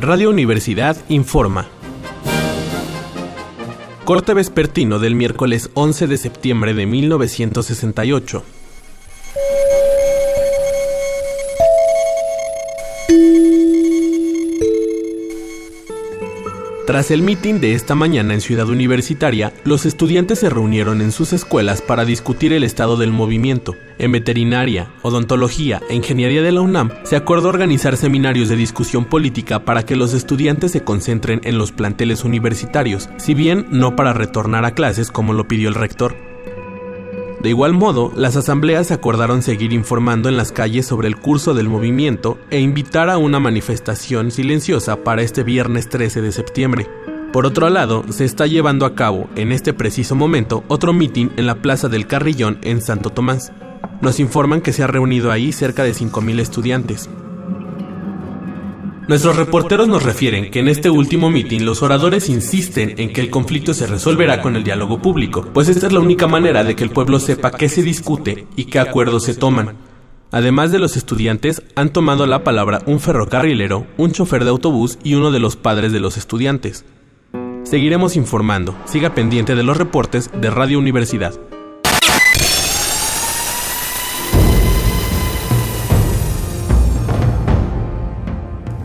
Radio Universidad informa. Corte vespertino del miércoles 11 de septiembre de 1968. Tras el mitin de esta mañana en Ciudad Universitaria, los estudiantes se reunieron en sus escuelas para discutir el estado del movimiento. En veterinaria, odontología e ingeniería de la UNAM se acordó organizar seminarios de discusión política para que los estudiantes se concentren en los planteles universitarios, si bien no para retornar a clases como lo pidió el rector. De igual modo, las asambleas acordaron seguir informando en las calles sobre el curso del movimiento e invitar a una manifestación silenciosa para este viernes 13 de septiembre. Por otro lado, se está llevando a cabo, en este preciso momento, otro mitin en la Plaza del Carrillón en Santo Tomás. Nos informan que se ha reunido ahí cerca de 5.000 estudiantes. Nuestros reporteros nos refieren que en este último mitin los oradores insisten en que el conflicto se resolverá con el diálogo público, pues esta es la única manera de que el pueblo sepa qué se discute y qué acuerdos se toman. Además de los estudiantes, han tomado la palabra un ferrocarrilero, un chofer de autobús y uno de los padres de los estudiantes. Seguiremos informando. Siga pendiente de los reportes de Radio Universidad.